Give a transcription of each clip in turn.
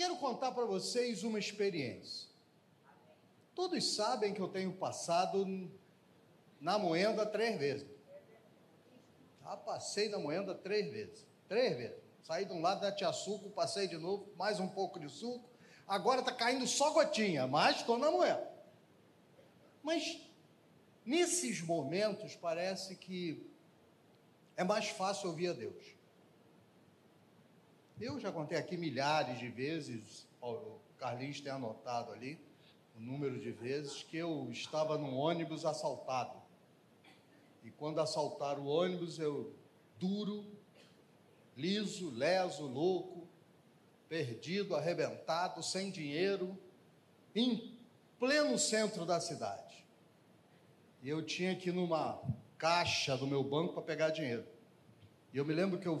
quero contar para vocês uma experiência. Todos sabem que eu tenho passado na moenda três vezes. Já passei na moenda três vezes. Três vezes. Saí de um lado da tia suco, passei de novo, mais um pouco de suco. Agora está caindo só gotinha, mas estou na moenda. Mas nesses momentos parece que é mais fácil ouvir a Deus. Eu já contei aqui milhares de vezes, o Carlinhos tem anotado ali o número de vezes que eu estava num ônibus assaltado. E quando assaltaram o ônibus, eu duro, liso, leso, louco, perdido, arrebentado, sem dinheiro, em pleno centro da cidade. E eu tinha que ir numa caixa do meu banco para pegar dinheiro. E eu me lembro que eu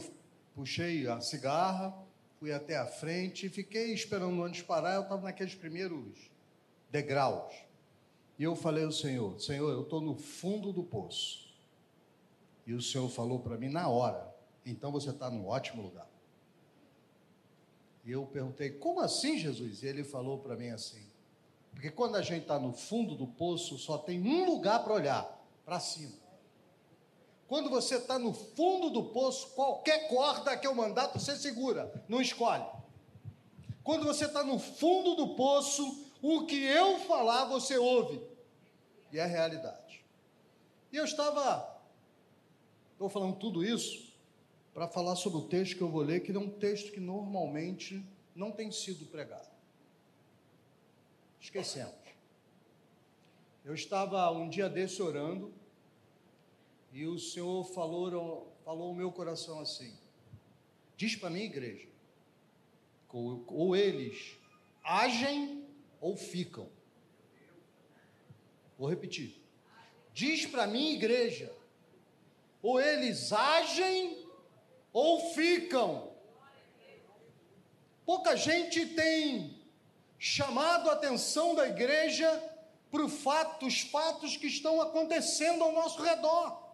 puxei a cigarra, fui até a frente e fiquei esperando o ônibus parar. Eu estava naqueles primeiros degraus. E eu falei ao Senhor: Senhor, eu estou no fundo do poço. E o Senhor falou para mim na hora: então você está no ótimo lugar. E eu perguntei: como assim, Jesus? E ele falou para mim assim: porque quando a gente está no fundo do poço, só tem um lugar para olhar para cima. Quando você está no fundo do poço, qualquer corda que eu mandar, você segura, não escolhe. Quando você está no fundo do poço, o que eu falar, você ouve. E é a realidade. E eu estava Estou falando tudo isso para falar sobre o texto que eu vou ler, que é um texto que normalmente não tem sido pregado. Esquecemos. Eu estava um dia desse orando e o Senhor falou, falou meu coração assim: diz para mim, igreja, ou, ou eles agem ou ficam. Vou repetir. Diz para mim, igreja, ou eles agem ou ficam. Pouca gente tem chamado a atenção da igreja para fato, os fatos que estão acontecendo ao nosso redor.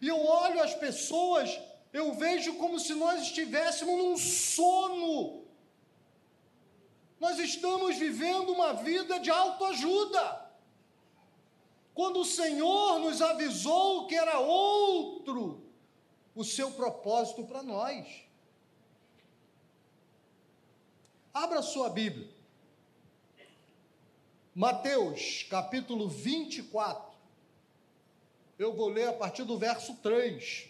E eu olho as pessoas, eu vejo como se nós estivéssemos num sono. Nós estamos vivendo uma vida de autoajuda quando o Senhor nos avisou que era outro o seu propósito para nós. Abra sua Bíblia. Mateus, capítulo 24. Eu vou ler a partir do verso 3.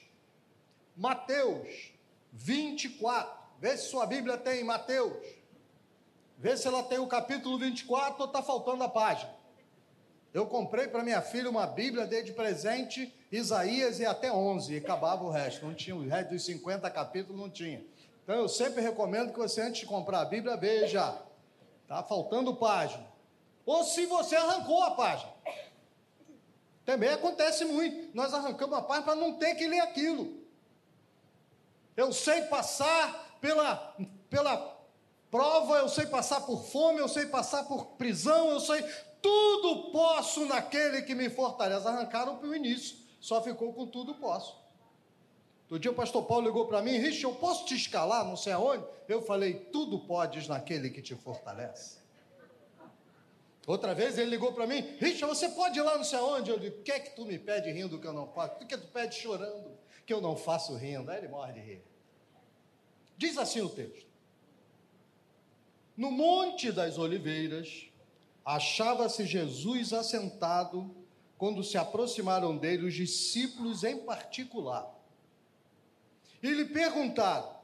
Mateus 24. Vê se sua Bíblia tem Mateus. Vê se ela tem o capítulo 24 ou está faltando a página. Eu comprei para minha filha uma Bíblia, dei de presente Isaías e até 11, e acabava o resto. Não tinha, o resto dos 50 capítulos não tinha. Então eu sempre recomendo que você, antes de comprar a Bíblia, veja. Está faltando página. Ou se você arrancou a página. Também acontece muito. Nós arrancamos a página para não ter que ler aquilo. Eu sei passar pela, pela prova, eu sei passar por fome, eu sei passar por prisão, eu sei tudo posso naquele que me fortalece. Arrancaram para o início, só ficou com tudo posso. Outro dia o pastor Paulo ligou para mim, Rich, eu posso te escalar, não sei aonde? Eu falei, tudo podes naquele que te fortalece. Outra vez ele ligou para mim, Rich, você pode ir lá não sei aonde? Eu digo, o que é que tu me pede rindo que eu não faço? O que tu pede chorando que eu não faço rindo? Aí ele morre de rir. Diz assim o texto. No Monte das Oliveiras, Achava-se Jesus assentado quando se aproximaram dele os discípulos em particular. E lhe perguntaram: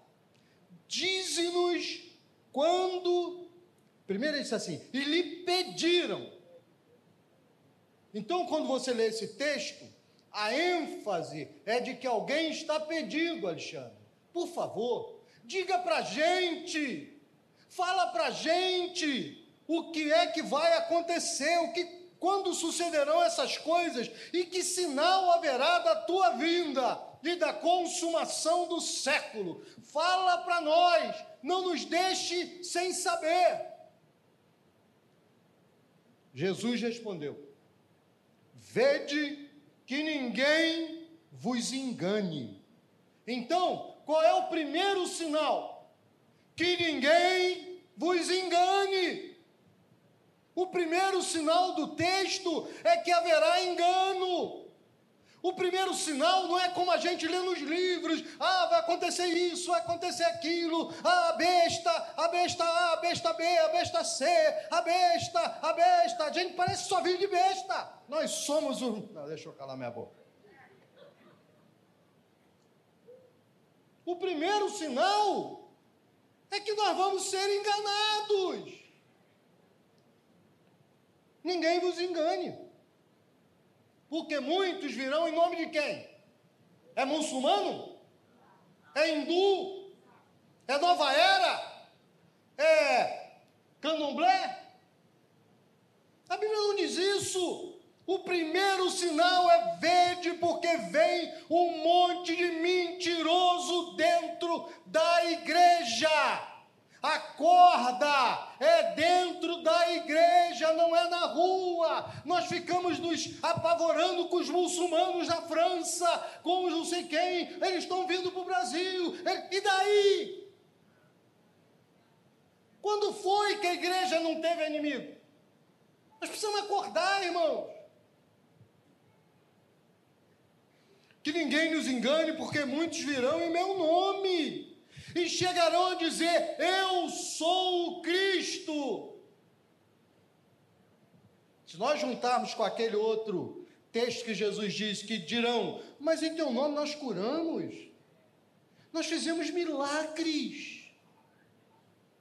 Dize-nos quando. Primeiro ele disse assim: E lhe pediram. Então, quando você lê esse texto, a ênfase é de que alguém está pedindo, Alexandre. Por favor, diga para gente, fala para gente o que é que vai acontecer, o que quando sucederão essas coisas e que sinal haverá da tua vinda e da consumação do século. Fala para nós, não nos deixe sem saber. Jesus respondeu: Vede que ninguém vos engane. Então, qual é o primeiro sinal? Que ninguém vos engane. O primeiro sinal do texto é que haverá engano. O primeiro sinal não é como a gente lê nos livros, ah, vai acontecer isso, vai acontecer aquilo, ah, a besta, a besta A, a besta B, a besta C, a besta, a besta. A gente parece só vive de besta. Nós somos o. Não, deixa eu calar minha boca. O primeiro sinal é que nós vamos ser enganados. Ninguém vos engane porque muitos virão em nome de quem? É muçulmano? É hindu? É nova era? É candomblé? A Bíblia não diz isso. O primeiro sinal é verde, porque vem um monte de mentiroso dentro da igreja. Acorda! É dentro da igreja, não é na rua. Nós ficamos nos apavorando com os muçulmanos da França, com os não sei quem, eles estão vindo para o Brasil. E daí? Quando foi que a igreja não teve inimigo? Nós precisamos acordar, irmãos. Que ninguém nos engane, porque muitos virão em meu nome e chegarão a dizer: Eu sou o Cristo. Se nós juntarmos com aquele outro texto que Jesus diz que dirão: Mas em teu nome nós curamos, nós fizemos milagres.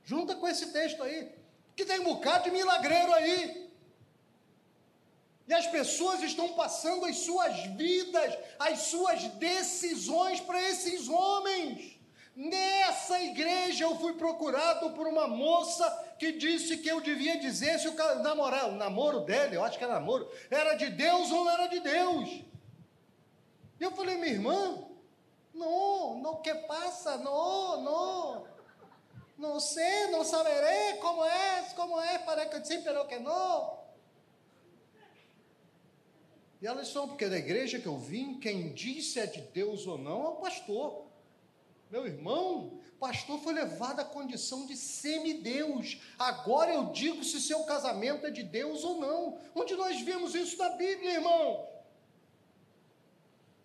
Junta com esse texto aí, que tem um bocado de milagreiro aí. E as pessoas estão passando as suas vidas, as suas decisões para esses homens. Nessa igreja eu fui procurado por uma moça que disse que eu devia dizer se o namorado, o namoro dele, eu acho que era namoro, era de Deus ou não era de Deus. E eu falei, minha irmã, não, não que passa, não, não. Não sei, não saberei como é, como é, para que sim, pero que não. E elas são, porque da igreja que eu vim, quem disse é de Deus ou não é o pastor. Meu irmão, pastor foi levado à condição de semideus. Agora eu digo se seu casamento é de Deus ou não. Onde nós vemos isso na Bíblia, irmão?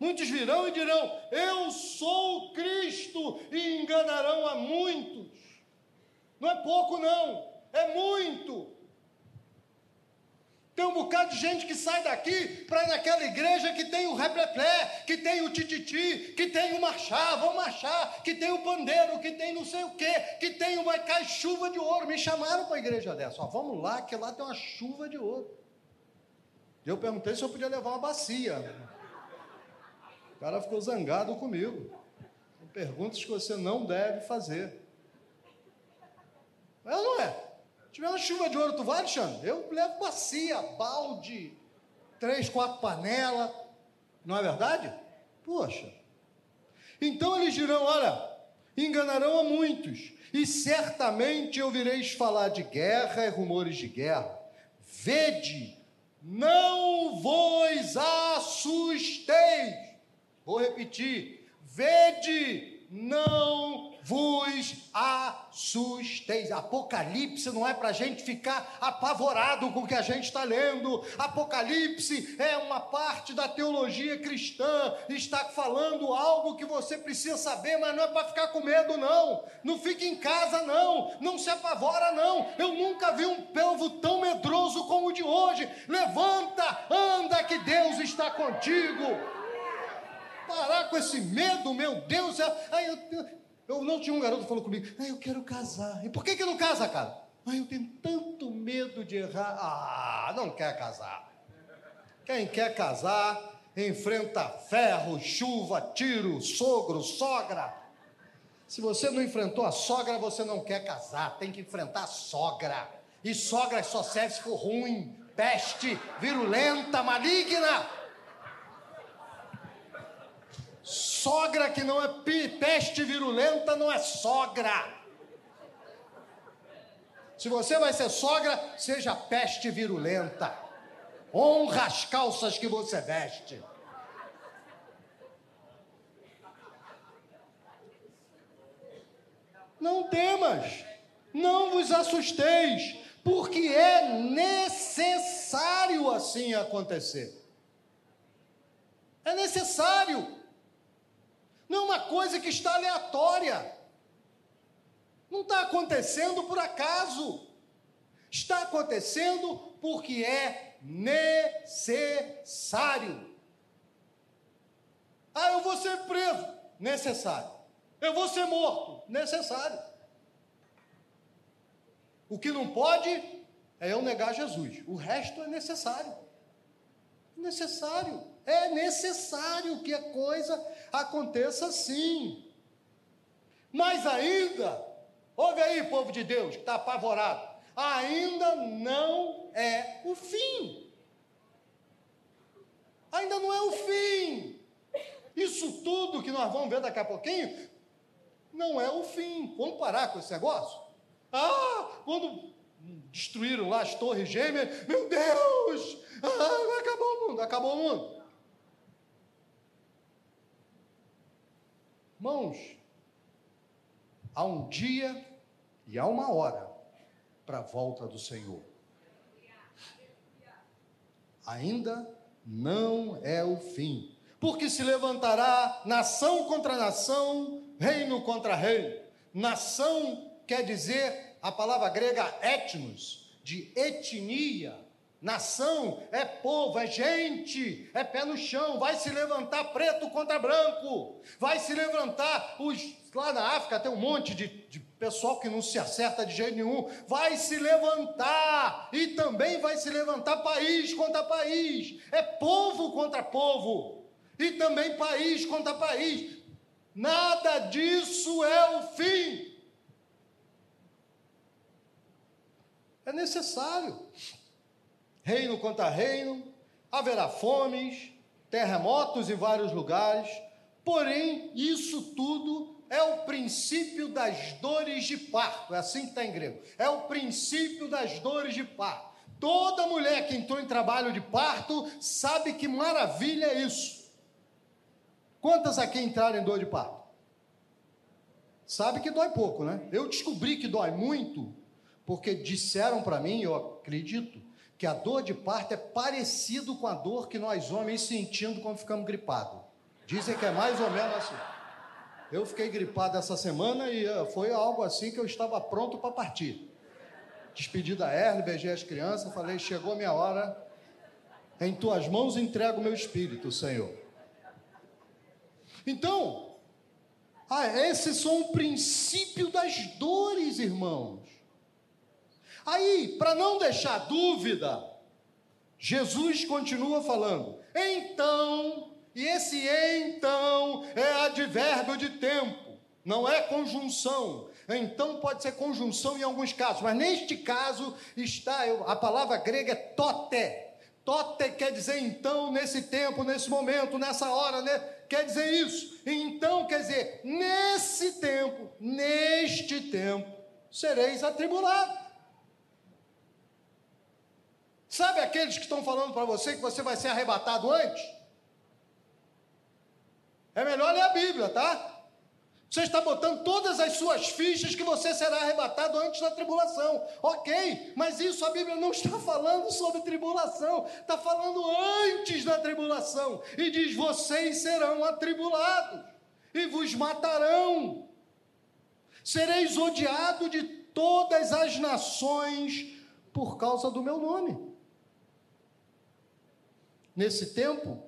Muitos virão e dirão: Eu sou Cristo, e enganarão a muitos. Não é pouco, não, é muito. Tem um bocado de gente que sai daqui para ir naquela igreja que tem o repleplé, que tem o tititi, que tem o marchar, vão marchar, que tem o pandeiro, que tem não sei o quê, que tem uma cai chuva de ouro. Me chamaram para a igreja dessa. Ó, vamos lá, que lá tem uma chuva de ouro. Eu perguntei se eu podia levar uma bacia. O cara ficou zangado comigo. Perguntas que você não deve fazer. É ou não é? Tiver uma chuva de ouro, tu vai, Alexandre? Eu levo bacia, balde, três, quatro panelas. Não é verdade? Poxa. Então eles dirão: olha, enganarão a muitos, e certamente ouvireis falar de guerra e rumores de guerra. Vede, não vos assusteis. Vou repetir: vede, não vos assusteis. Apocalipse não é para a gente ficar apavorado com o que a gente está lendo. Apocalipse é uma parte da teologia cristã, está falando algo que você precisa saber, mas não é para ficar com medo, não. Não fique em casa, não. Não se apavora, não. Eu nunca vi um povo tão medroso como o de hoje. Levanta, anda, que Deus está contigo parar com esse medo, meu Deus. Aí eu, eu não tinha um garoto que falou comigo, ah, eu quero casar. E por que, que não casa, cara? Ah, eu tenho tanto medo de errar. Ah, não quer casar. Quem quer casar, enfrenta ferro, chuva, tiro, sogro, sogra. Se você não enfrentou a sogra, você não quer casar. Tem que enfrentar a sogra. E sogra só serve se for ruim, peste, virulenta, maligna. Sogra que não é peste virulenta não é sogra. Se você vai ser sogra, seja peste virulenta. Honra as calças que você veste. Não temas, Não vos assusteis, porque é necessário assim acontecer. É necessário. Não é uma coisa que está aleatória. Não está acontecendo por acaso. Está acontecendo porque é necessário. Ah, eu vou ser preso. Necessário. Eu vou ser morto. Necessário. O que não pode é eu negar Jesus. O resto é necessário. Necessário. É necessário que a coisa aconteça assim. Mas ainda, ouve aí, povo de Deus, que está apavorado, ainda não é o fim. Ainda não é o fim. Isso tudo que nós vamos ver daqui a pouquinho, não é o fim. Vamos parar com esse negócio? Ah, quando destruíram lá as torres gêmeas, meu Deus, ah, acabou o mundo, acabou o mundo. Irmãos, há um dia e há uma hora para a volta do Senhor. Ainda não é o fim, porque se levantará nação contra nação, reino contra reino. Nação quer dizer a palavra grega etnos, de etnia. Nação é povo, é gente, é pé no chão, vai se levantar preto contra branco, vai se levantar os. Lá na África tem um monte de, de pessoal que não se acerta de jeito nenhum, vai se levantar, e também vai se levantar país contra país, é povo contra povo, e também país contra país. Nada disso é o fim. É necessário. Reino contra reino, haverá fomes, terremotos em vários lugares, porém, isso tudo é o princípio das dores de parto, é assim que está em grego. É o princípio das dores de parto. Toda mulher que entrou em trabalho de parto sabe que maravilha é isso. Quantas aqui entraram em dor de parto? Sabe que dói pouco, né? Eu descobri que dói muito porque disseram para mim, eu acredito, que a dor de parto é parecido com a dor que nós homens sentimos quando ficamos gripados. Dizem que é mais ou menos assim. Eu fiquei gripado essa semana e eh, foi algo assim que eu estava pronto para partir. Despedi da Erle, beijei as crianças, falei: chegou a minha hora, em tuas mãos entrego o meu espírito, Senhor. Então, ah, esses são o princípio das dores, irmãos. Aí, para não deixar dúvida, Jesus continua falando. Então, e esse então é advérbio de tempo, não é conjunção. Então pode ser conjunção em alguns casos, mas neste caso está a palavra grega é tote. Tote quer dizer então, nesse tempo, nesse momento, nessa hora, né? quer dizer isso. Então quer dizer, nesse tempo, neste tempo, sereis atribulados. Sabe aqueles que estão falando para você que você vai ser arrebatado antes? É melhor ler a Bíblia, tá? Você está botando todas as suas fichas que você será arrebatado antes da tribulação. Ok, mas isso a Bíblia não está falando sobre tribulação, está falando antes da tribulação. E diz: vocês serão atribulados e vos matarão. Sereis odiados de todas as nações por causa do meu nome nesse tempo,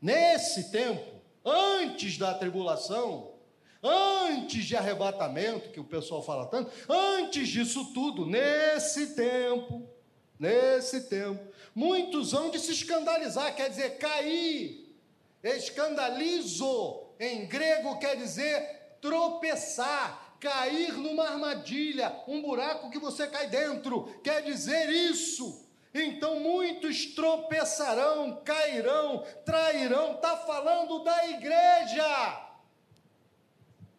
nesse tempo, antes da tribulação, antes de arrebatamento, que o pessoal fala tanto, antes disso tudo, nesse tempo, nesse tempo, muitos hão de se escandalizar, quer dizer, cair, escandalizo, em grego quer dizer tropeçar, cair numa armadilha, um buraco que você cai dentro, quer dizer isso. Então muitos tropeçarão, cairão, trairão. Está falando da igreja.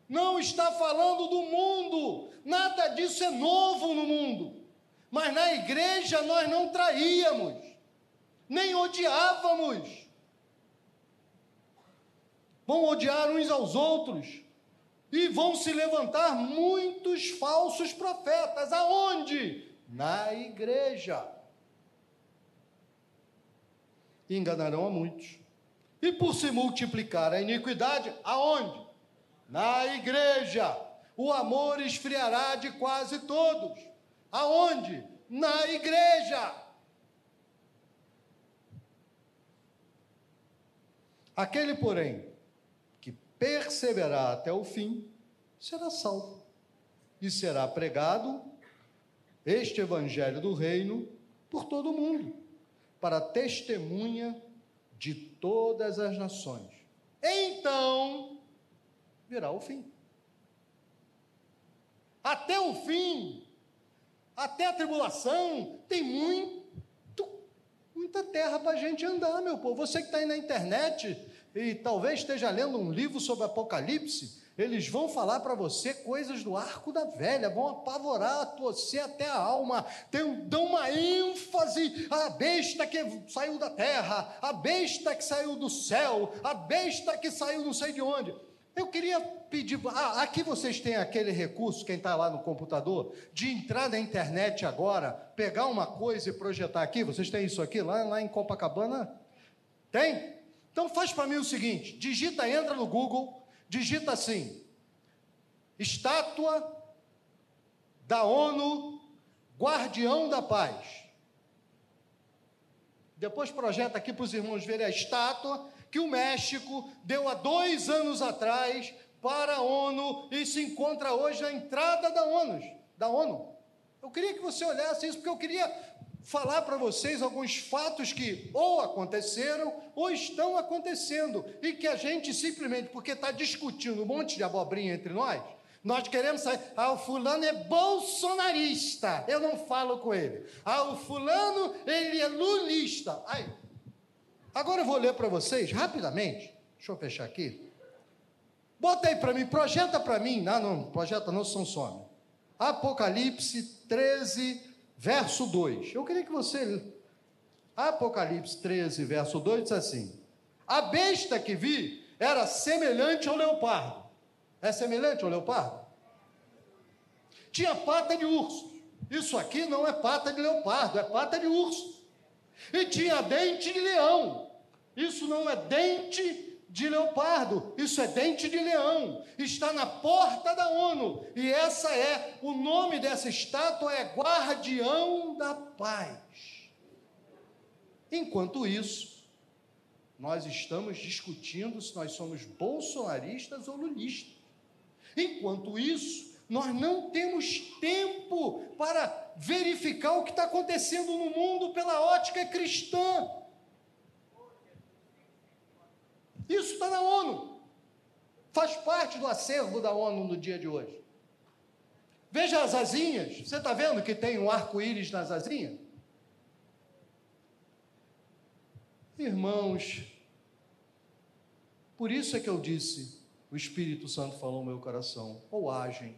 Não está falando do mundo. Nada disso é novo no mundo. Mas na igreja nós não traíamos, nem odiávamos. Vão odiar uns aos outros. E vão se levantar muitos falsos profetas. Aonde? Na igreja. E enganarão a muitos. E por se multiplicar a iniquidade, aonde? Na igreja. O amor esfriará de quase todos. Aonde? Na igreja. Aquele, porém, que perseverar até o fim, será salvo. E será pregado este evangelho do reino por todo o mundo, para testemunha de todas as nações. Então virá o fim. Até o fim, até a tribulação, tem muito, muita terra para a gente andar, meu povo. Você que está aí na internet e talvez esteja lendo um livro sobre Apocalipse, eles vão falar para você coisas do arco da velha, vão apavorar você até a alma, tem, dão uma ênfase à besta que saiu da terra, a besta que saiu do céu, a besta que saiu não sei de onde. Eu queria pedir. Ah, aqui vocês têm aquele recurso, quem está lá no computador, de entrar na internet agora, pegar uma coisa e projetar aqui. Vocês têm isso aqui lá, lá em Copacabana? Tem? Então faz para mim o seguinte: digita, entra no Google, digita assim: estátua da ONU, guardião da paz. Depois projeta aqui para os irmãos verem a estátua que o México deu há dois anos atrás para a ONU e se encontra hoje na entrada da ONU. Da ONU. Eu queria que você olhasse isso, porque eu queria falar para vocês alguns fatos que ou aconteceram ou estão acontecendo e que a gente simplesmente, porque está discutindo um monte de abobrinha entre nós, nós queremos sair. Ah, o fulano é bolsonarista. Eu não falo com ele. Ah, o fulano, ele é lulista. Aí. Agora eu vou ler para vocês rapidamente. Deixa eu fechar aqui. Bota aí para mim, projeta para mim. Não, não, projeta não, são some. Apocalipse 13, verso 2. Eu queria que você. Apocalipse 13, verso 2 diz assim: A besta que vi era semelhante ao leopardo. É semelhante ao leopardo? Tinha pata de urso. Isso aqui não é pata de leopardo, é pata de urso. E tinha dente de leão. Isso não é dente de leopardo, isso é dente de leão, está na porta da ONU, e essa é, o nome dessa estátua é Guardião da Paz. Enquanto isso, nós estamos discutindo se nós somos bolsonaristas ou lulistas. Enquanto isso, nós não temos tempo para verificar o que está acontecendo no mundo pela ótica cristã. Isso está na ONU. Faz parte do acervo da ONU no dia de hoje. Veja as asinhas. Você está vendo que tem um arco-íris nas asinhas? Irmãos, por isso é que eu disse: o Espírito Santo falou no meu coração, ou agem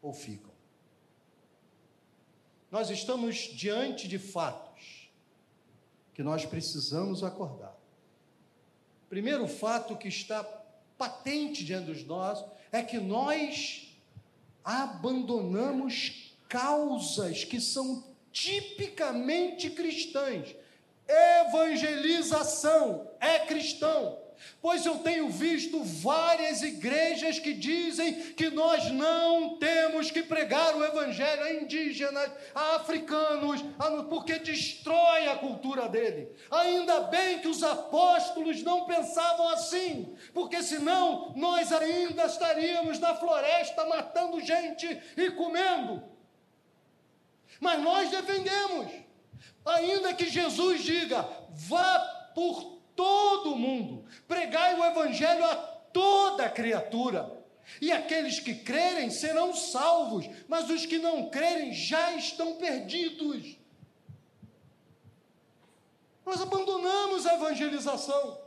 ou ficam. Nós estamos diante de fatos que nós precisamos acordar. Primeiro fato que está patente diante de nós é que nós abandonamos causas que são tipicamente cristãs. Evangelização é cristão. Pois eu tenho visto várias igrejas que dizem que nós não temos que pregar o evangelho a indígenas, a africanos, porque destrói a cultura dele. Ainda bem que os apóstolos não pensavam assim, porque senão nós ainda estaríamos na floresta matando gente e comendo. Mas nós defendemos, ainda que Jesus diga: vá por todo mundo, pregai o evangelho a toda criatura. E aqueles que crerem serão salvos, mas os que não crerem já estão perdidos. Nós abandonamos a evangelização.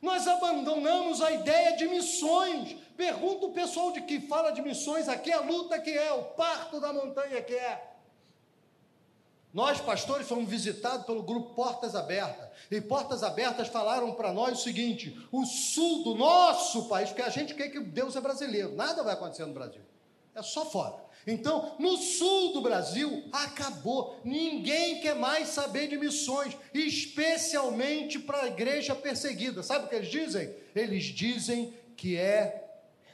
Nós abandonamos a ideia de missões. Pergunta o pessoal de que fala de missões aqui a luta que é, o parto da montanha que é. Nós, pastores, fomos visitados pelo grupo Portas Abertas. E Portas Abertas falaram para nós o seguinte: o sul do nosso país, porque a gente quer que Deus é brasileiro, nada vai acontecer no Brasil, é só fora. Então, no sul do Brasil, acabou. Ninguém quer mais saber de missões, especialmente para a igreja perseguida. Sabe o que eles dizem? Eles dizem que é.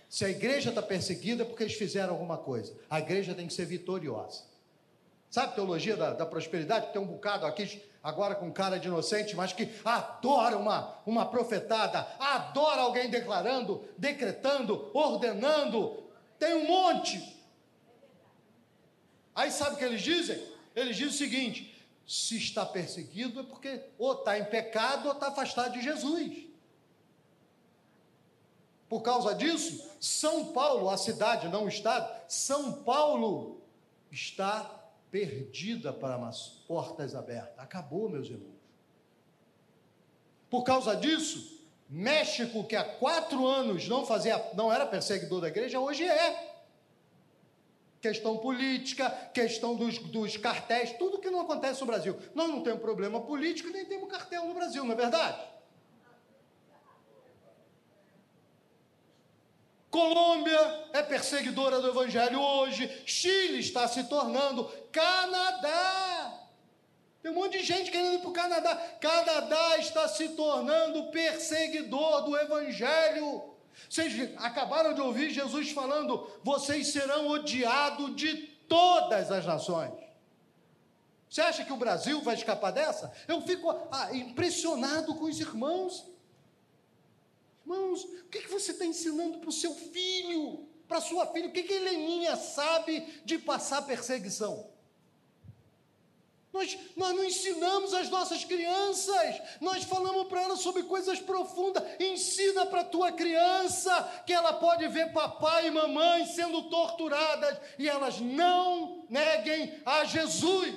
Se a igreja está perseguida, é porque eles fizeram alguma coisa. A igreja tem que ser vitoriosa. Sabe teologia da, da prosperidade? Tem um bocado aqui, agora com cara de inocente, mas que adora uma, uma profetada, adora alguém declarando, decretando, ordenando. Tem um monte. Aí sabe o que eles dizem? Eles dizem o seguinte: se está perseguido é porque ou está em pecado ou está afastado de Jesus. Por causa disso, São Paulo, a cidade, não o estado, São Paulo está perdida para as portas abertas. Acabou, meus irmãos. Por causa disso, México, que há quatro anos não fazia, não era perseguidor da igreja, hoje é questão política, questão dos, dos cartéis, tudo que não acontece no Brasil. Nós não temos problema político nem temos cartel no Brasil, não é verdade? Colômbia é perseguidora do Evangelho hoje, Chile está se tornando, Canadá. Tem um monte de gente querendo ir para o Canadá. Canadá está se tornando perseguidor do Evangelho. Vocês acabaram de ouvir Jesus falando: vocês serão odiados de todas as nações. Você acha que o Brasil vai escapar dessa? Eu fico ah, impressionado com os irmãos. Irmãos, o que, que você está ensinando para o seu filho, para sua filha? O que, que a Heleninha sabe de passar perseguição? Nós, nós não ensinamos as nossas crianças, nós falamos para elas sobre coisas profundas. Ensina para a tua criança que ela pode ver papai e mamãe sendo torturadas e elas não neguem a Jesus.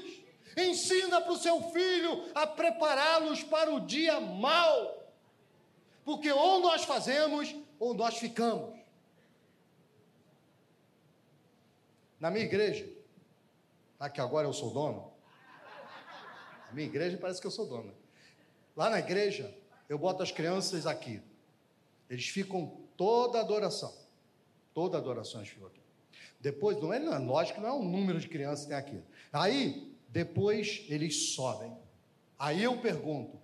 Ensina para o seu filho a prepará-los para o dia mau, porque ou nós fazemos ou nós ficamos. Na minha igreja, tá que agora eu sou dono, minha igreja parece que eu sou dona. Lá na igreja, eu boto as crianças aqui. Eles ficam toda adoração. Toda adoração eles ficam aqui. Depois, não é, não, é lógico não é o número de crianças que tem aqui. Aí, depois eles sobem. Aí eu pergunto: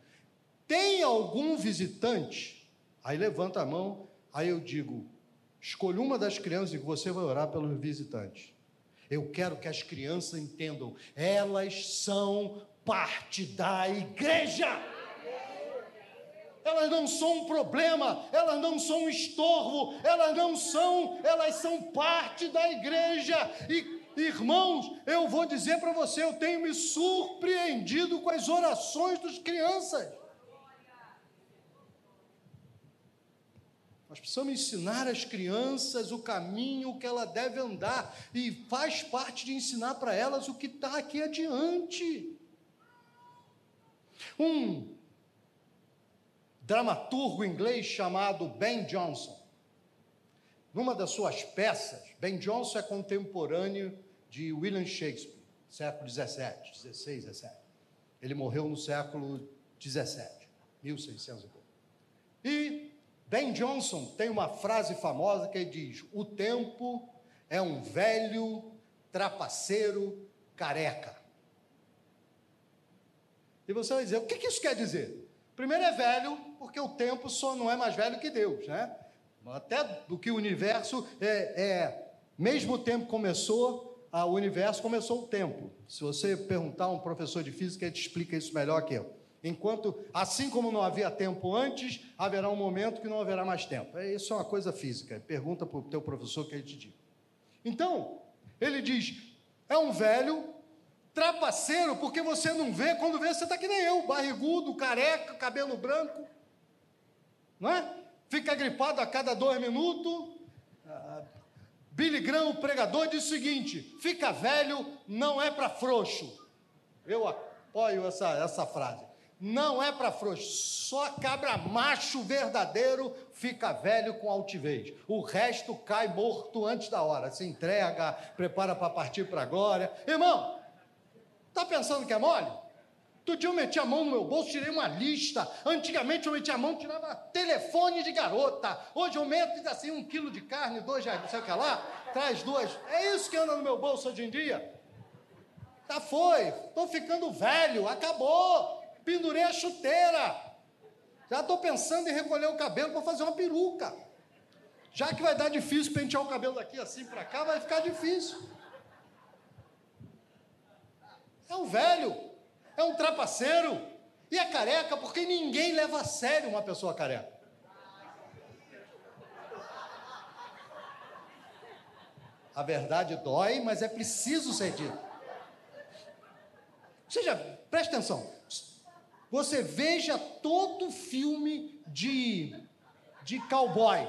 tem algum visitante? Aí levanta a mão, aí eu digo: escolha uma das crianças e você vai orar pelos visitantes. Eu quero que as crianças entendam, elas são parte da igreja. Elas não são um problema, elas não são um estorvo, elas não são, elas são parte da igreja. E irmãos, eu vou dizer para você, eu tenho me surpreendido com as orações das crianças. Nós precisamos ensinar as crianças o caminho que ela deve andar, e faz parte de ensinar para elas o que está aqui adiante. Um dramaturgo inglês chamado Ben Jonson, numa das suas peças, Ben Jonson é contemporâneo de William Shakespeare, século 17, 16, 17. Ele morreu no século 17, 1600 e pouco. E Ben Jonson tem uma frase famosa que diz: O tempo é um velho trapaceiro careca. E você vai dizer, o que, que isso quer dizer? Primeiro é velho, porque o tempo só não é mais velho que Deus, né? Até do que o universo é, é mesmo o tempo começou, o universo começou o tempo. Se você perguntar a um professor de física, ele te explica isso melhor que eu. Enquanto, assim como não havia tempo antes, haverá um momento que não haverá mais tempo. É, isso é uma coisa física. Pergunta para o teu professor que ele te diz. Então, ele diz: é um velho trapaceiro, porque você não vê, quando vê, você está que nem eu, barrigudo, careca, cabelo branco, não é? Fica gripado a cada dois minutos. Billy Graham, o pregador, diz o seguinte: fica velho não é para frouxo. Eu apoio essa, essa frase. Não é para frouxo, só cabra macho verdadeiro fica velho com altivez. O resto cai morto antes da hora, se entrega, prepara para partir para a glória. Irmão, Tá pensando que é mole? Outro dia eu meti a mão no meu bolso, tirei uma lista. Antigamente eu meti a mão, tirava telefone de garota. Hoje eu meto e assim, um quilo de carne, dois reais, não sei o que lá, traz duas. É isso que anda no meu bolso hoje em dia. Tá foi, estou ficando velho, acabou. Pendurei a chuteira. Já estou pensando em recolher o cabelo para fazer uma peruca. Já que vai dar difícil pentear o cabelo daqui assim para cá, vai ficar difícil. É um velho é um trapaceiro e é careca porque ninguém leva a sério uma pessoa careca. A verdade dói, mas é preciso ser dito. Seja, preste atenção. Você veja todo filme de, de cowboy.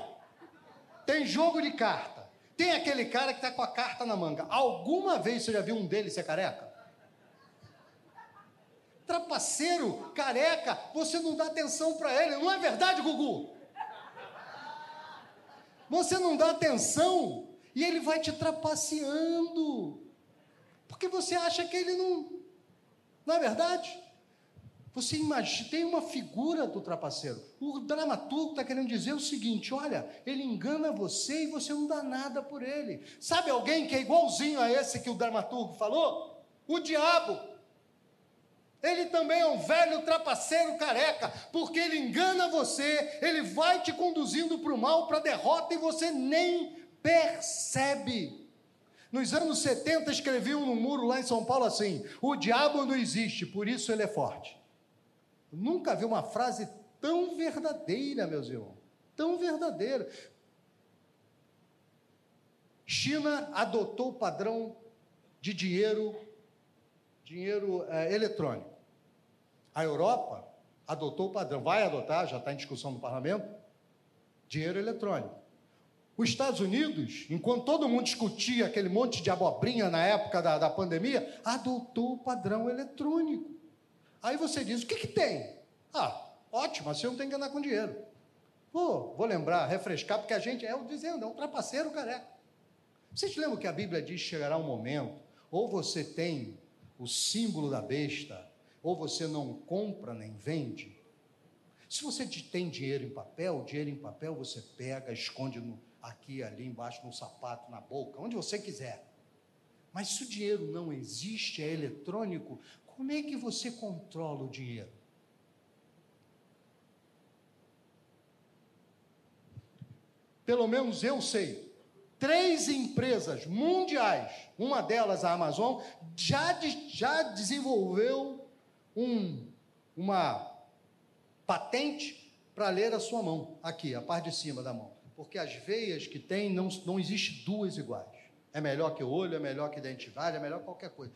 Tem jogo de carta. Tem aquele cara que está com a carta na manga. Alguma vez você já viu um deles ser careca? trapaceiro, careca, você não dá atenção para ele. Não é verdade, Gugu? Você não dá atenção e ele vai te trapaceando. Porque você acha que ele não. Não é verdade? Você imagina, tem uma figura do trapaceiro. O dramaturgo está querendo dizer o seguinte: olha, ele engana você e você não dá nada por ele. Sabe alguém que é igualzinho a esse que o dramaturgo falou? O diabo. Ele também é um velho trapaceiro careca, porque ele engana você, ele vai te conduzindo para o mal, para a derrota, e você nem percebe. Nos anos 70, escreviam no muro lá em São Paulo assim: o diabo não existe, por isso ele é forte. Nunca vi uma frase tão verdadeira, meus irmãos, tão verdadeira. China adotou o padrão de dinheiro, dinheiro é, eletrônico. A Europa adotou o padrão, vai adotar, já está em discussão no parlamento, dinheiro eletrônico. Os Estados Unidos, enquanto todo mundo discutia aquele monte de abobrinha na época da, da pandemia, adotou o padrão eletrônico. Aí você diz: o que, que tem? Ah, ótimo, assim não tem que andar com dinheiro. Pô, vou lembrar, refrescar, porque a gente é o dizendo, é um trapaceiro careca. Vocês lembram que a Bíblia diz chegará um momento, ou você tem o símbolo da besta, ou você não compra nem vende. Se você tem dinheiro em papel, dinheiro em papel você pega, esconde no, aqui, ali embaixo, no sapato, na boca, onde você quiser. Mas se o dinheiro não existe, é eletrônico, como é que você controla o dinheiro? Pelo menos eu sei. Três empresas mundiais, uma delas a Amazon, já, já desenvolveu um, uma patente para ler a sua mão, aqui, a parte de cima da mão. Porque as veias que tem, não, não existe duas iguais. É melhor que o olho, é melhor que identidade, é melhor qualquer coisa.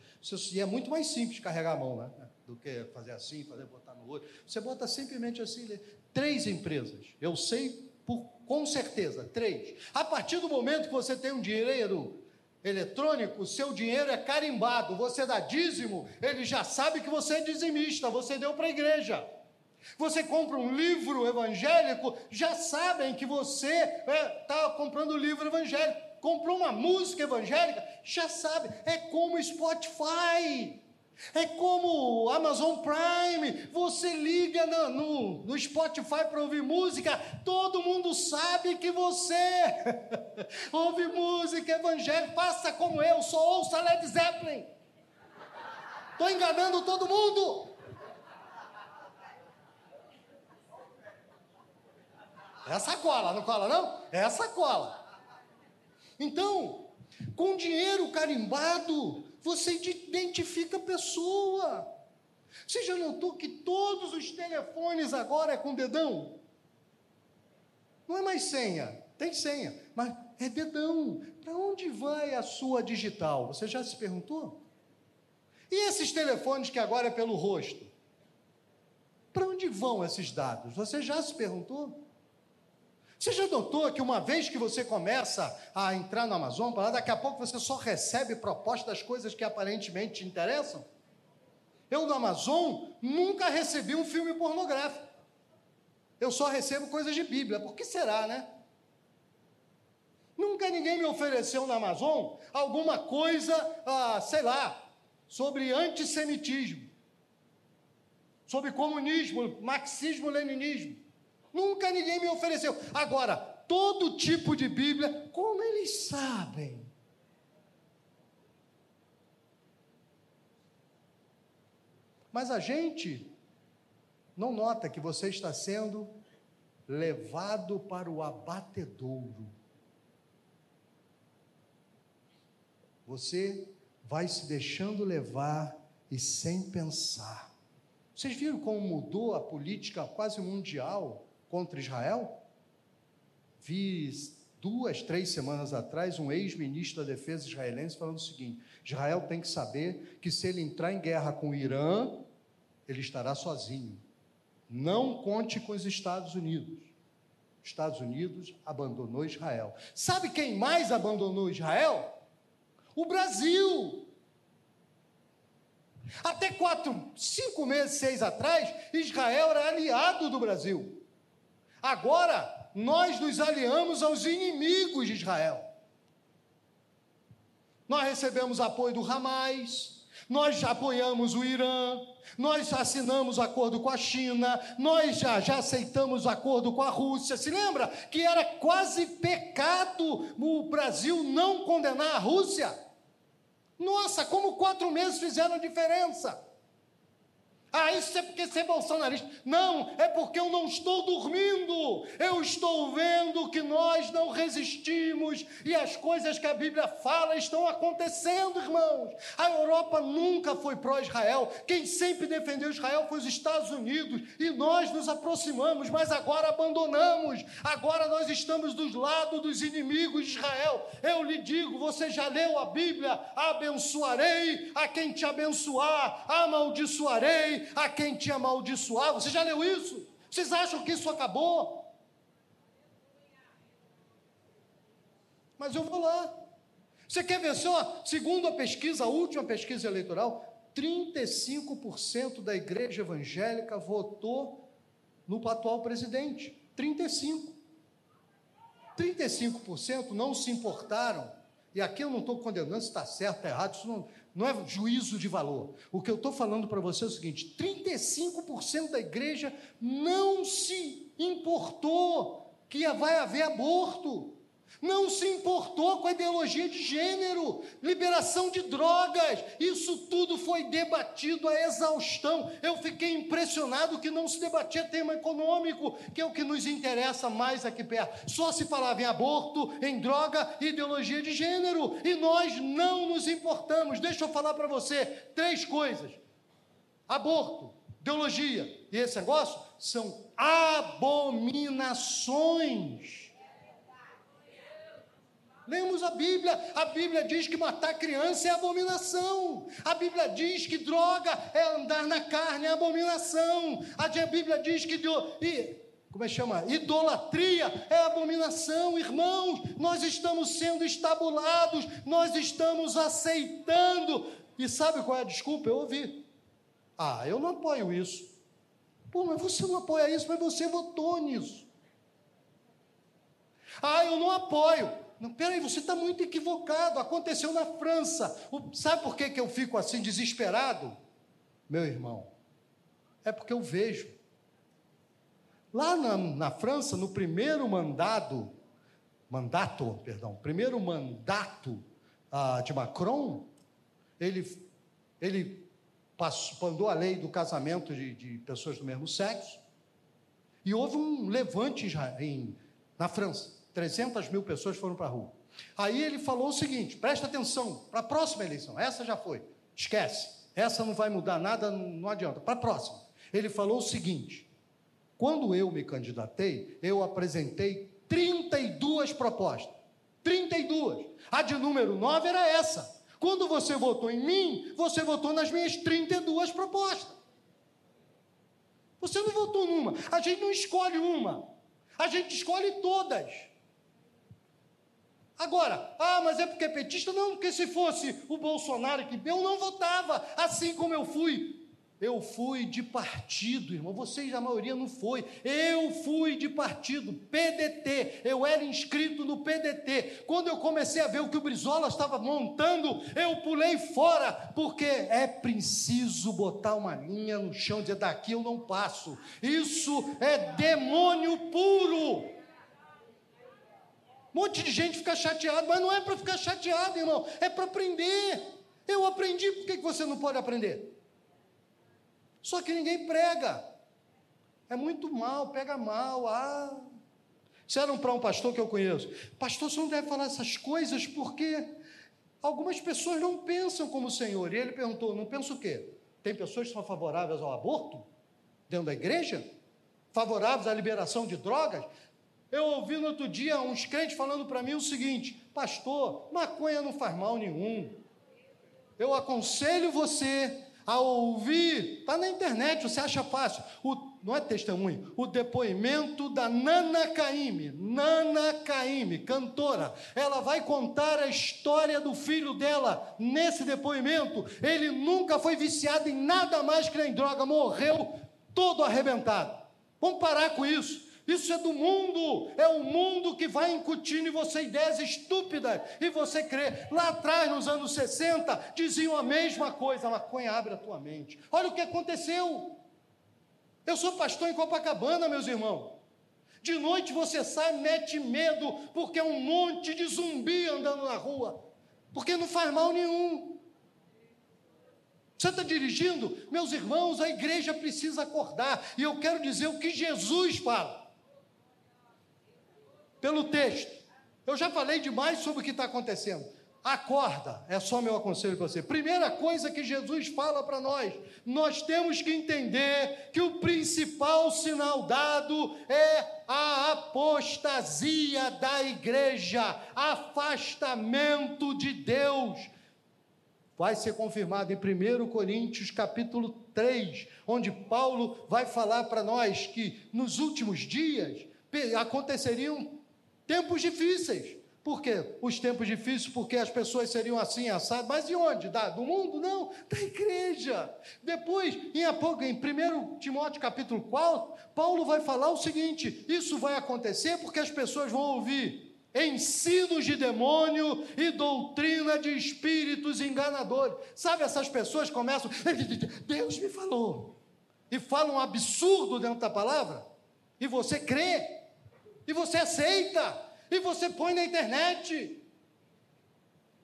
E é muito mais simples carregar a mão, né? Do que fazer assim, fazer botar no olho. Você bota simplesmente assim. Três empresas. Eu sei por, com certeza, três. A partir do momento que você tem um dinheiro eletrônico, seu dinheiro é carimbado. Você dá dízimo, ele já sabe que você é dizimista, você deu para a igreja. Você compra um livro evangélico, já sabem que você está é, tá comprando o livro evangélico. Comprou uma música evangélica, já sabe. É como Spotify. É como Amazon Prime, você liga no, no, no Spotify para ouvir música, todo mundo sabe que você ouve música evangélica, faça como eu, só ouça Led Zeppelin. Estou enganando todo mundo. Essa cola, não cola não? Essa cola. Então, com dinheiro carimbado, você identifica a pessoa. Você já notou que todos os telefones agora é com dedão? Não é mais senha, tem senha, mas é dedão. Para onde vai a sua digital? Você já se perguntou? E esses telefones que agora é pelo rosto? Para onde vão esses dados? Você já se perguntou? Você já notou que uma vez que você começa a entrar no Amazon, daqui a pouco você só recebe propostas das coisas que aparentemente te interessam? Eu no Amazon nunca recebi um filme pornográfico. Eu só recebo coisas de Bíblia. Por que será, né? Nunca ninguém me ofereceu no Amazon alguma coisa, ah, sei lá, sobre antissemitismo, sobre comunismo, marxismo, leninismo. Nunca ninguém me ofereceu. Agora, todo tipo de Bíblia, como eles sabem? Mas a gente não nota que você está sendo levado para o abatedouro. Você vai se deixando levar e sem pensar. Vocês viram como mudou a política quase mundial contra Israel? Vi duas, três semanas atrás um ex-ministro da Defesa israelense falando o seguinte: Israel tem que saber que se ele entrar em guerra com o Irã, ele estará sozinho. Não conte com os Estados Unidos. Estados Unidos abandonou Israel. Sabe quem mais abandonou Israel? O Brasil. Até quatro, cinco meses, seis atrás, Israel era aliado do Brasil. Agora, nós nos aliamos aos inimigos de Israel. Nós recebemos apoio do Hamas, nós apoiamos o Irã, nós assinamos acordo com a China, nós já, já aceitamos acordo com a Rússia. Se lembra que era quase pecado o Brasil não condenar a Rússia? Nossa, como quatro meses fizeram diferença. Ah, isso é porque você é bolsonarista. Não, é porque eu não estou dormindo. Eu estou vendo que nós não resistimos e as coisas que a Bíblia fala estão acontecendo, irmãos. A Europa nunca foi pró-Israel. Quem sempre defendeu Israel foi os Estados Unidos e nós nos aproximamos, mas agora abandonamos. Agora nós estamos dos lados dos inimigos de Israel. Eu lhe digo, você já leu a Bíblia? Abençoarei a quem te abençoar, amaldiçoarei a quem te amaldiçoar. Você já leu isso? Vocês acham que isso acabou? Mas eu vou lá. Você quer ver só? Segundo a pesquisa, a última pesquisa eleitoral, 35% da igreja evangélica votou no atual presidente. 35%. 35% não se importaram. E aqui eu não estou condenando se está certo, está errado, isso não, não é juízo de valor. O que eu estou falando para você é o seguinte: 35% da igreja não se importou que vai haver aborto não se importou com a ideologia de gênero, liberação de drogas, isso tudo foi debatido a exaustão. Eu fiquei impressionado que não se debatia tema econômico, que é o que nos interessa mais aqui perto. Só se falava em aborto, em droga e ideologia de gênero, e nós não nos importamos. Deixa eu falar para você três coisas: aborto, ideologia e esse negócio são abominações Lemos a Bíblia, a Bíblia diz que matar criança é abominação, a Bíblia diz que droga é andar na carne, é abominação, a Bíblia diz que. Como é que chama? Idolatria é abominação, irmãos. Nós estamos sendo estabulados, nós estamos aceitando. E sabe qual é a desculpa? Eu ouvi. Ah, eu não apoio isso. Pô, mas você não apoia isso, mas você votou nisso. Ah, eu não apoio. Não, peraí, você está muito equivocado. Aconteceu na França. O, sabe por que, que eu fico assim desesperado? Meu irmão, é porque eu vejo. Lá na, na França, no primeiro mandado, mandato, perdão, primeiro mandato ah, de Macron, ele, ele passou, mandou a lei do casamento de, de pessoas do mesmo sexo, e houve um levante em, na França. 300 mil pessoas foram para a rua. Aí ele falou o seguinte: presta atenção, para a próxima eleição, essa já foi, esquece, essa não vai mudar nada, não adianta, para a próxima. Ele falou o seguinte: quando eu me candidatei, eu apresentei 32 propostas. 32. A de número 9 era essa. Quando você votou em mim, você votou nas minhas 32 propostas. Você não votou numa. A gente não escolhe uma. A gente escolhe todas. Agora, ah, mas é porque é petista? Não, porque se fosse o Bolsonaro que eu não votava, assim como eu fui Eu fui de partido, irmão. Vocês, a maioria, não foi. Eu fui de partido, PDT. Eu era inscrito no PDT. Quando eu comecei a ver o que o Brizola estava montando, eu pulei fora, porque é preciso botar uma linha no chão e dizer: daqui eu não passo. Isso é demônio puro. Um monte de gente fica chateado, mas não é para ficar chateado, irmão. É para aprender. Eu aprendi, por que você não pode aprender? Só que ninguém prega. É muito mal, pega mal. Ah. Disseram para um pastor que eu conheço: Pastor, você não deve falar essas coisas porque algumas pessoas não pensam como o Senhor. E ele perguntou: Não pensa o quê? Tem pessoas que são favoráveis ao aborto dentro da igreja? Favoráveis à liberação de drogas? Eu ouvi no outro dia uns crentes falando para mim o seguinte: Pastor, maconha não faz mal nenhum. Eu aconselho você a ouvir, está na internet, você acha fácil, o, não é testemunho, o depoimento da Nana Caime, Nana Caime, cantora, ela vai contar a história do filho dela nesse depoimento, ele nunca foi viciado em nada mais que em droga, morreu todo arrebentado, vamos parar com isso, isso é do mundo, é o mundo que vai incutindo em você ideias estúpidas e você crê. Lá atrás, nos anos 60, diziam a mesma coisa: maconha abre a tua mente. Olha o que aconteceu. Eu sou pastor em Copacabana, meus irmãos. De noite você sai, mete medo, porque é um monte de zumbi andando na rua, porque não faz mal nenhum. Você está dirigindo? Meus irmãos, a igreja precisa acordar, e eu quero dizer o que Jesus fala pelo texto. Eu já falei demais sobre o que está acontecendo. Acorda, é só meu aconselho para você. Primeira coisa que Jesus fala para nós: nós temos que entender que o principal sinal dado é a apostasia da igreja, afastamento de Deus. Vai ser confirmado em 1 Coríntios capítulo 3, onde Paulo vai falar para nós que nos últimos dias aconteceriam Tempos difíceis. Por quê? Os tempos difíceis, porque as pessoas seriam assim, assadas. Mas de onde? Da, do mundo? Não, da igreja. Depois, em, em 1 Timóteo capítulo 4, Paulo vai falar o seguinte: isso vai acontecer porque as pessoas vão ouvir ensinos de demônio e doutrina de espíritos enganadores. Sabe, essas pessoas começam, Deus me falou, e falam um absurdo dentro da palavra, e você crê, e você aceita, e você põe na internet.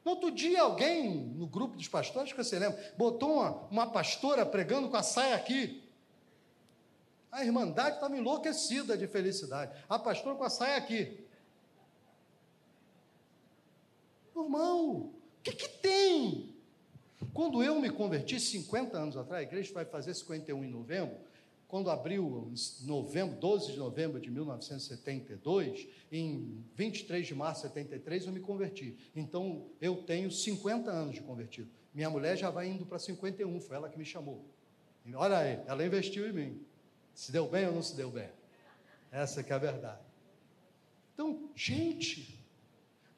No outro dia, alguém no grupo dos pastores, que você lembra, botou uma, uma pastora pregando com a saia aqui. A irmandade estava enlouquecida de felicidade. A pastora com a saia aqui. Irmão, o que, que tem? Quando eu me converti 50 anos atrás, a igreja vai fazer 51 em novembro, quando abriu, em novembro, 12 de novembro de 1972, em 23 de março de 73, eu me converti. Então, eu tenho 50 anos de convertido. Minha mulher já vai indo para 51, foi ela que me chamou. Olha aí, ela investiu em mim. Se deu bem ou não se deu bem? Essa que é a verdade. Então, gente,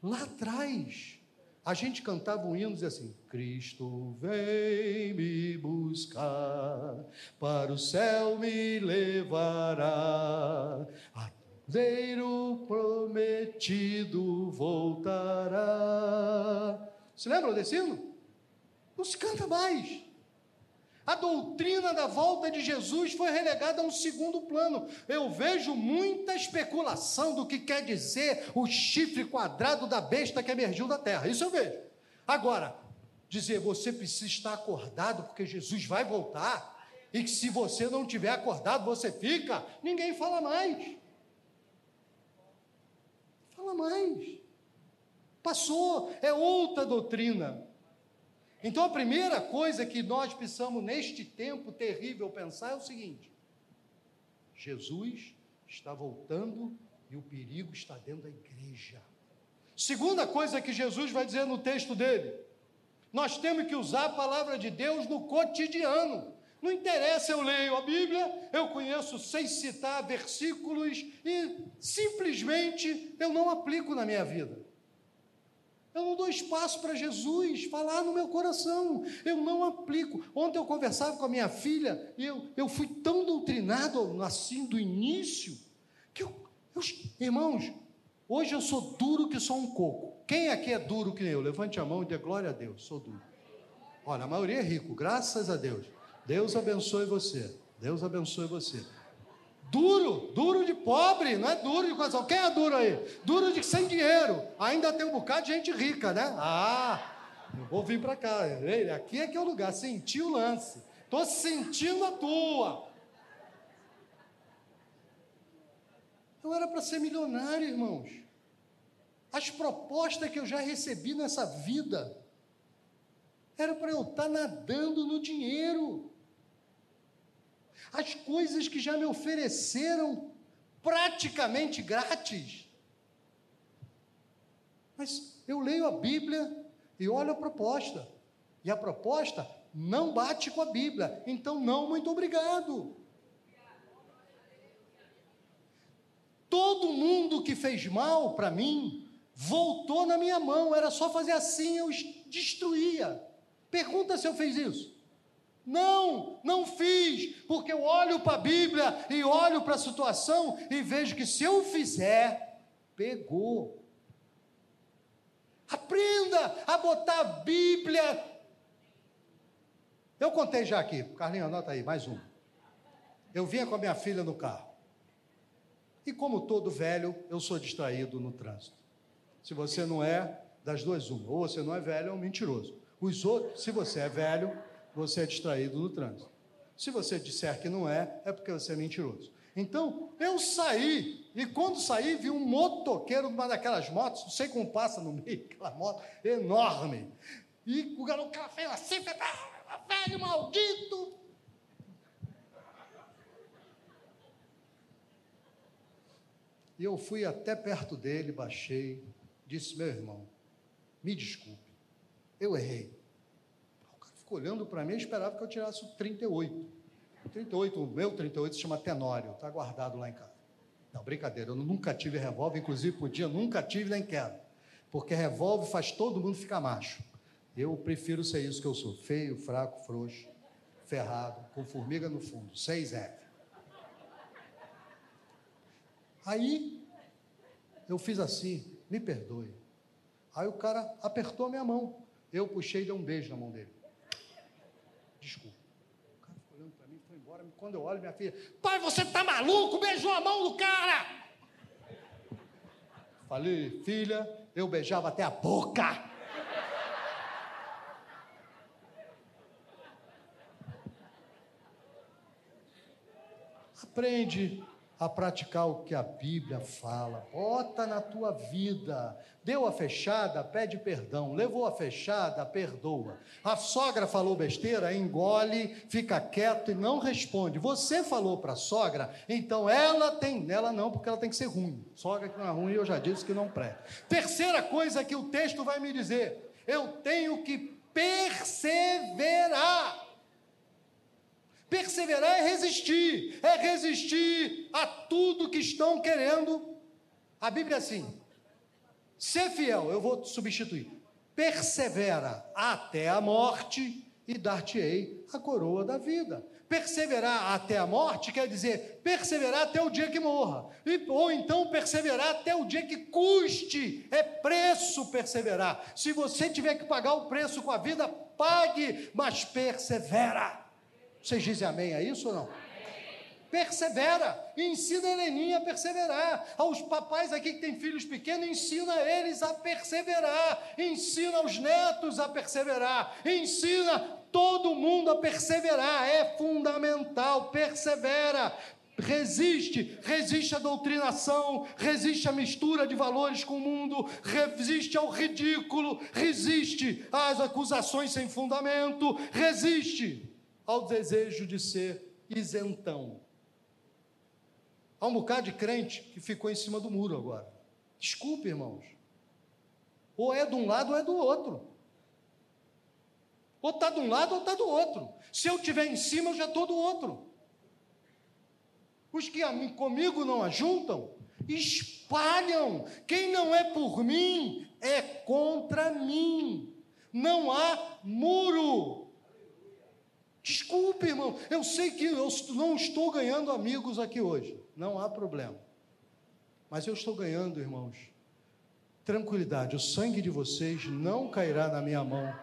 lá atrás, a gente cantava um hino e dizia assim: Cristo vem me buscar, para o céu me levará, a Cordeiro prometido voltará. Se lembram desse hino? Não se canta mais. A doutrina da volta de Jesus foi relegada a um segundo plano. Eu vejo muita especulação do que quer dizer o chifre quadrado da besta que emergiu da terra. Isso eu vejo. Agora, dizer você precisa estar acordado porque Jesus vai voltar e que se você não tiver acordado você fica, ninguém fala mais. Fala mais. Passou, é outra doutrina. Então a primeira coisa que nós precisamos neste tempo terrível pensar é o seguinte: Jesus está voltando e o perigo está dentro da igreja. Segunda coisa que Jesus vai dizer no texto dele: nós temos que usar a palavra de Deus no cotidiano. Não interessa, eu leio a Bíblia, eu conheço sem citar versículos e simplesmente eu não aplico na minha vida. Eu não dou espaço para Jesus falar no meu coração. Eu não aplico. Ontem eu conversava com a minha filha e eu, eu fui tão doutrinado assim do início que eu, eu, irmãos, hoje eu sou duro que sou um coco. Quem aqui é duro que eu? Levante a mão e dê glória a Deus. Sou duro. Olha, a maioria é rico, graças a Deus. Deus abençoe você. Deus abençoe você. Duro, duro de pobre, não é duro de coração. Quem é duro aí? Duro de sem dinheiro. Ainda tem um bocado de gente rica, né? Ah, vou vir para cá. Aqui é que é o lugar. Senti o lance. Estou sentindo a tua. Eu era para ser milionário, irmãos. As propostas que eu já recebi nessa vida era para eu estar tá nadando no dinheiro as coisas que já me ofereceram praticamente grátis. Mas eu leio a Bíblia e olho a proposta. E a proposta não bate com a Bíblia. Então, não, muito obrigado. Todo mundo que fez mal para mim voltou na minha mão. Era só fazer assim, eu destruía. Pergunta se eu fiz isso. Não, não fiz, porque eu olho para a Bíblia e olho para a situação e vejo que se eu fizer, pegou. Aprenda a botar a Bíblia. Eu contei já aqui, Carlinhos, anota aí, mais um. Eu vinha com a minha filha no carro. E como todo velho, eu sou distraído no trânsito. Se você não é, das duas, uma. Ou você não é velho, é um mentiroso. Os outros, se você é velho, você é distraído no trânsito. Se você disser que não é, é porque você é mentiroso. Então, eu saí, e quando saí, vi um motoqueiro numa daquelas motos, não sei como passa no meio, aquela moto enorme. E o garoto cara fez assim, ah, velho maldito. E eu fui até perto dele, baixei, disse: Meu irmão, me desculpe, eu errei olhando para mim e esperava que eu tirasse o 38. O 38, o meu 38 se chama Tenório, está guardado lá em casa. Não, brincadeira, eu nunca tive revólver, inclusive podia, nunca tive nem quero. Porque revólver faz todo mundo ficar macho. Eu prefiro ser isso que eu sou: feio, fraco, frouxo, ferrado, com formiga no fundo, 6F. Aí eu fiz assim, me perdoe. Aí o cara apertou a minha mão. Eu puxei e dei um beijo na mão dele. Desculpa. O cara ficou olhando para mim, foi embora. Quando eu olho, minha filha, pai, você tá maluco? Beijou a mão do cara. Falei, filha, eu beijava até a boca. Aprende a praticar o que a Bíblia fala. Bota na tua vida. Deu a fechada, pede perdão. Levou a fechada, perdoa. A sogra falou besteira, engole, fica quieto e não responde. Você falou para a sogra, então ela tem, ela não, porque ela tem que ser ruim. Sogra que não é ruim, eu já disse que não presta. Terceira coisa que o texto vai me dizer: eu tenho que perseverar. Perseverar é resistir, é resistir a tudo que estão querendo. A Bíblia é assim: ser fiel, eu vou substituir. Persevera até a morte e dar-te-ei a coroa da vida. Perseverar até a morte quer dizer perseverar até o dia que morra, ou então perseverar até o dia que custe, é preço perseverar. Se você tiver que pagar o preço com a vida, pague, mas persevera. Vocês dizem amém a isso ou não? Persevera, ensina a Heleninha a perseverar. Aos papais aqui que têm filhos pequenos, ensina eles a perseverar. Ensina aos netos a perseverar. Ensina todo mundo a perseverar. É fundamental. Persevera, resiste, resiste à doutrinação, resiste à mistura de valores com o mundo, resiste ao ridículo, resiste às acusações sem fundamento, resiste ao desejo de ser isentão. Há um bocado de crente que ficou em cima do muro agora. Desculpe, irmãos. Ou é de um lado ou é do outro. Ou está de um lado ou está do outro. Se eu estiver em cima, eu já estou do outro. Os que comigo não ajuntam, espalham. Quem não é por mim é contra mim. Não há muro. Desculpe, irmão, eu sei que eu não estou ganhando amigos aqui hoje, não há problema. Mas eu estou ganhando, irmãos, tranquilidade, o sangue de vocês não cairá na minha mão.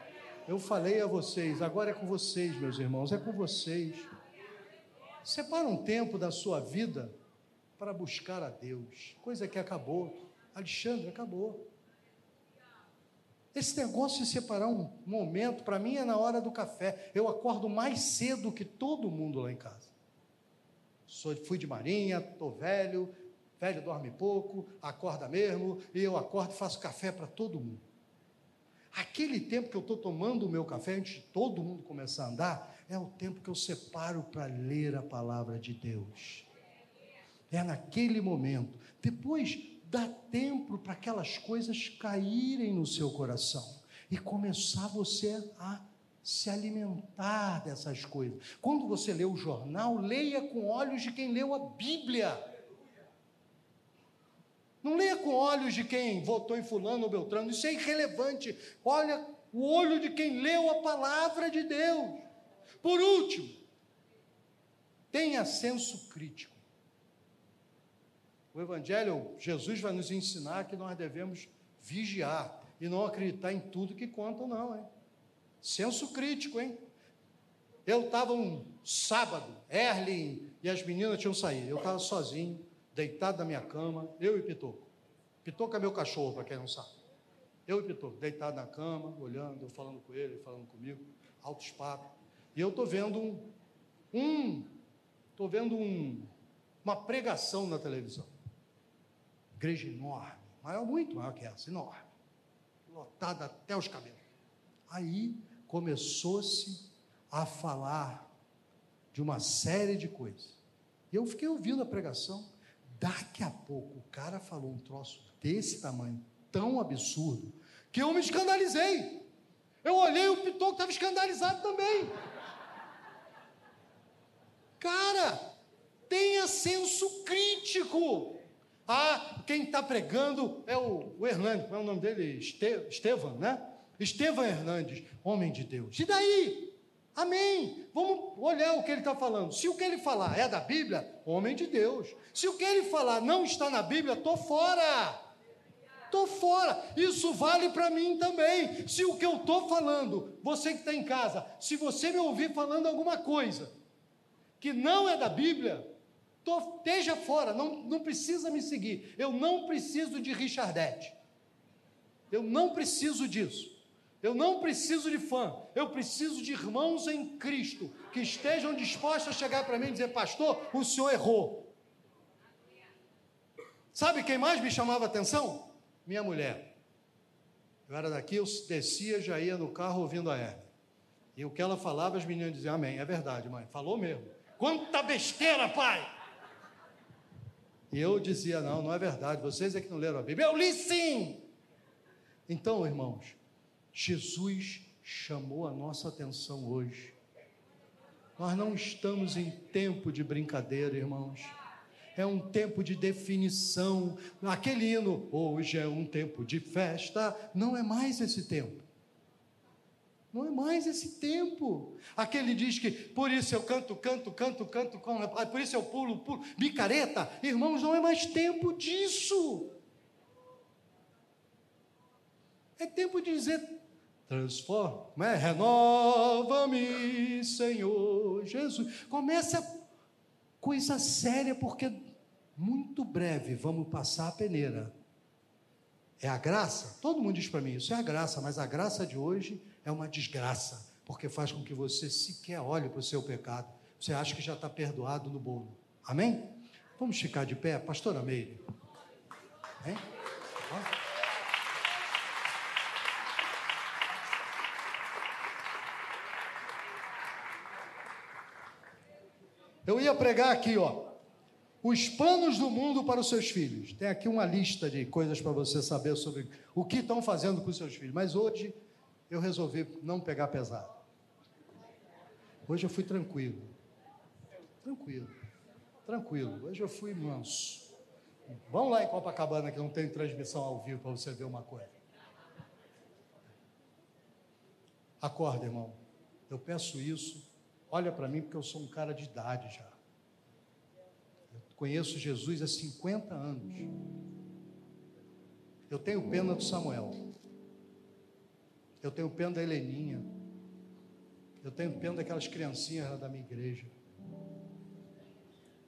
Eu falei a vocês, agora é com vocês, meus irmãos, é com vocês. Separa um tempo da sua vida para buscar a Deus, coisa que acabou. Alexandre, acabou. Esse negócio de separar um momento, para mim é na hora do café. Eu acordo mais cedo que todo mundo lá em casa. Sou, fui de marinha, estou velho, velho dorme pouco, acorda mesmo, e eu acordo e faço café para todo mundo. Aquele tempo que eu estou tomando o meu café, antes de todo mundo começar a andar, é o tempo que eu separo para ler a palavra de Deus. É naquele momento. Depois dá tempo para aquelas coisas caírem no seu coração e começar você a se alimentar dessas coisas. Quando você lê o jornal, leia com olhos de quem leu a Bíblia. Não leia com olhos de quem votou em fulano ou beltrano, isso é irrelevante. Olha o olho de quem leu a palavra de Deus. Por último, tenha senso crítico. Evangelho, Jesus vai nos ensinar que nós devemos vigiar e não acreditar em tudo que contam, não, hein? Senso crítico, hein? Eu estava um sábado, Erling e as meninas tinham saído. Eu estava sozinho, deitado na minha cama, eu e Pitoco. Pitoco é meu cachorro, para quem não sabe. Eu e Pitoco, deitado na cama, olhando, eu falando com ele, falando comigo, altos papos. E eu estou vendo um, um estou vendo um, uma pregação na televisão. Igreja enorme, maior, muito maior que essa, enorme. Lotada até os cabelos. Aí começou-se a falar de uma série de coisas. E eu fiquei ouvindo a pregação. Daqui a pouco o cara falou um troço desse tamanho, tão absurdo, que eu me escandalizei. Eu olhei o Pitoco estava escandalizado também. Cara, tenha senso crítico. Ah, quem está pregando é o, o Hernandes, qual é o nome dele? Este, né? Estevam Hernandes, homem de Deus. E daí? Amém. Vamos olhar o que ele está falando. Se o que ele falar é da Bíblia, homem de Deus. Se o que ele falar não está na Bíblia, estou fora. Estou fora. Isso vale para mim também. Se o que eu estou falando, você que está em casa, se você me ouvir falando alguma coisa que não é da Bíblia, tô, esteja fora, não, não precisa me seguir. Eu não preciso de Richardete. Eu não preciso disso. Eu não preciso de fã. Eu preciso de irmãos em Cristo que estejam dispostos a chegar para mim e dizer: Pastor, o senhor errou. Sabe quem mais me chamava atenção? Minha mulher. Eu era daqui, eu descia, já ia no carro ouvindo a Hermes. E o que ela falava, as meninas diziam: Amém. É verdade, mãe. Falou mesmo. Quanta besteira, pai! E eu dizia: Não, não é verdade, vocês é que não leram a Bíblia. Eu li sim! Então, irmãos, Jesus chamou a nossa atenção hoje. Nós não estamos em tempo de brincadeira, irmãos. É um tempo de definição. Aquele hino, hoje é um tempo de festa, não é mais esse tempo. Não é mais esse tempo. Aquele diz que por isso eu canto, canto, canto, canto, por isso eu pulo, pulo, micareta. Irmãos, não é mais tempo disso. É tempo de dizer, transforma, é? renova-me, Senhor Jesus. Começa coisa séria, porque muito breve vamos passar a peneira. É a graça? Todo mundo diz para mim, isso é a graça, mas a graça de hoje é uma desgraça, porque faz com que você sequer olhe para o seu pecado. Você acha que já está perdoado no bolo. Amém? Vamos ficar de pé, pastora Meire. Hein? Eu ia pregar aqui, ó. Os panos do mundo para os seus filhos. Tem aqui uma lista de coisas para você saber sobre o que estão fazendo com os seus filhos. Mas hoje eu resolvi não pegar pesado. Hoje eu fui tranquilo. Tranquilo. Tranquilo. Hoje eu fui manso. Vamos lá em Copacabana que não tem transmissão ao vivo para você ver uma coisa. Acorda, irmão. Eu peço isso. Olha para mim, porque eu sou um cara de idade já. Eu conheço Jesus há 50 anos. Eu tenho pena do Samuel. Eu tenho pena da Heleninha. Eu tenho pena daquelas criancinhas da minha igreja.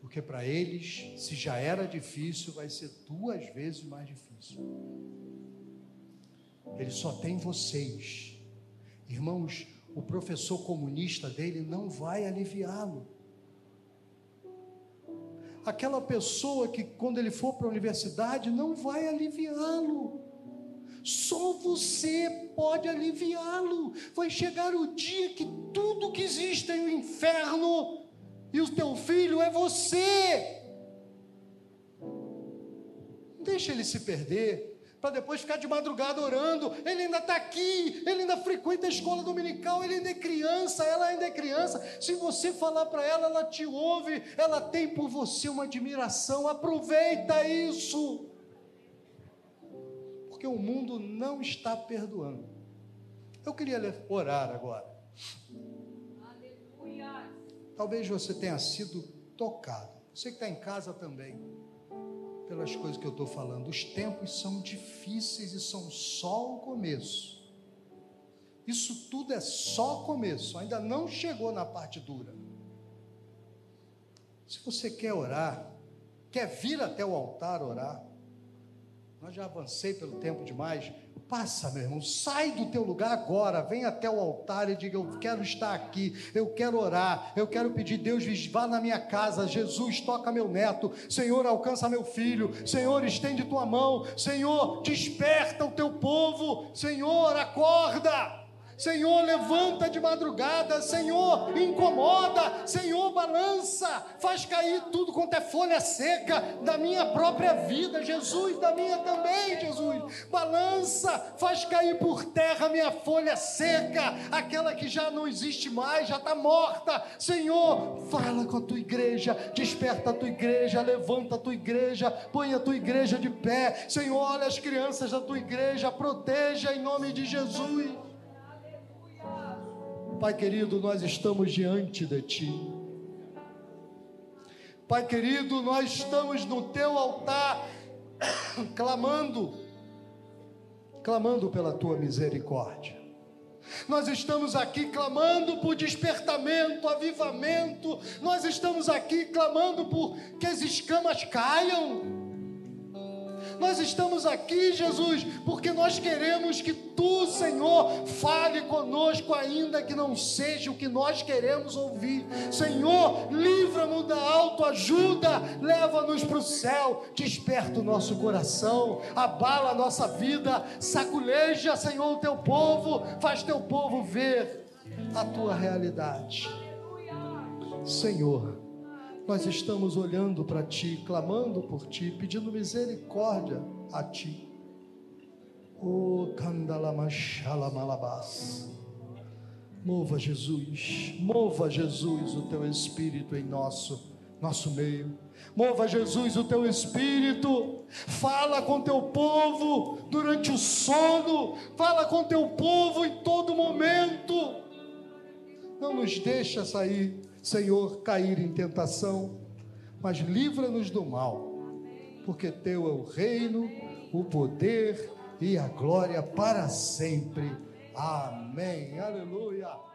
Porque para eles, se já era difícil, vai ser duas vezes mais difícil. Ele só tem vocês. Irmãos, o professor comunista dele não vai aliviá-lo. Aquela pessoa que, quando ele for para a universidade, não vai aliviá-lo. Só você pode aliviá-lo. Vai chegar o dia que tudo que existe em o inferno e o teu filho é você. Deixa ele se perder, para depois ficar de madrugada orando. Ele ainda está aqui, ele ainda frequenta a escola dominical, ele ainda é criança, ela ainda é criança. Se você falar para ela, ela te ouve, ela tem por você uma admiração. Aproveita isso, porque o mundo não está perdoando. Eu queria orar agora. Talvez você tenha sido tocado. Você que está em casa também, pelas coisas que eu estou falando. Os tempos são difíceis e são só o começo. Isso tudo é só começo, ainda não chegou na parte dura. Se você quer orar, quer vir até o altar orar, nós já avancei pelo tempo demais. Passa, meu irmão, sai do teu lugar agora, vem até o altar e diga: Eu quero estar aqui, eu quero orar, eu quero pedir, Deus, vá na minha casa, Jesus, toca meu neto, Senhor, alcança meu filho, Senhor, estende tua mão, Senhor, desperta o teu povo, Senhor, acorda. Senhor, levanta de madrugada, Senhor, incomoda, Senhor, balança, faz cair tudo quanto é folha seca da minha própria vida, Jesus, da minha também, Jesus. Balança, faz cair por terra minha folha seca, aquela que já não existe mais, já está morta. Senhor, fala com a tua igreja, desperta a tua igreja, levanta a tua igreja, põe a tua igreja de pé. Senhor, olha as crianças da tua igreja, proteja em nome de Jesus. Pai querido, nós estamos diante de Ti. Pai querido, nós estamos no Teu altar, clamando, clamando pela Tua misericórdia. Nós estamos aqui clamando por despertamento, avivamento. Nós estamos aqui clamando por que as escamas caiam nós estamos aqui, Jesus, porque nós queremos que tu, Senhor, fale conosco, ainda que não seja o que nós queremos ouvir. Senhor, livra-nos da autoajuda, leva-nos para o céu, desperta o nosso coração, abala a nossa vida, saculeja, Senhor, o teu povo, faz teu povo ver a tua realidade. Senhor, nós estamos olhando para Ti, clamando por Ti, pedindo misericórdia a Ti. O Kandalamashalamalavas. Mova Jesus, mova Jesus o teu espírito em nosso nosso meio. Mova Jesus o teu espírito. Fala com teu povo durante o sono, fala com teu povo em todo momento. Não nos deixa sair Senhor, cair em tentação, mas livra-nos do mal, porque teu é o reino, o poder e a glória para sempre. Amém. Aleluia.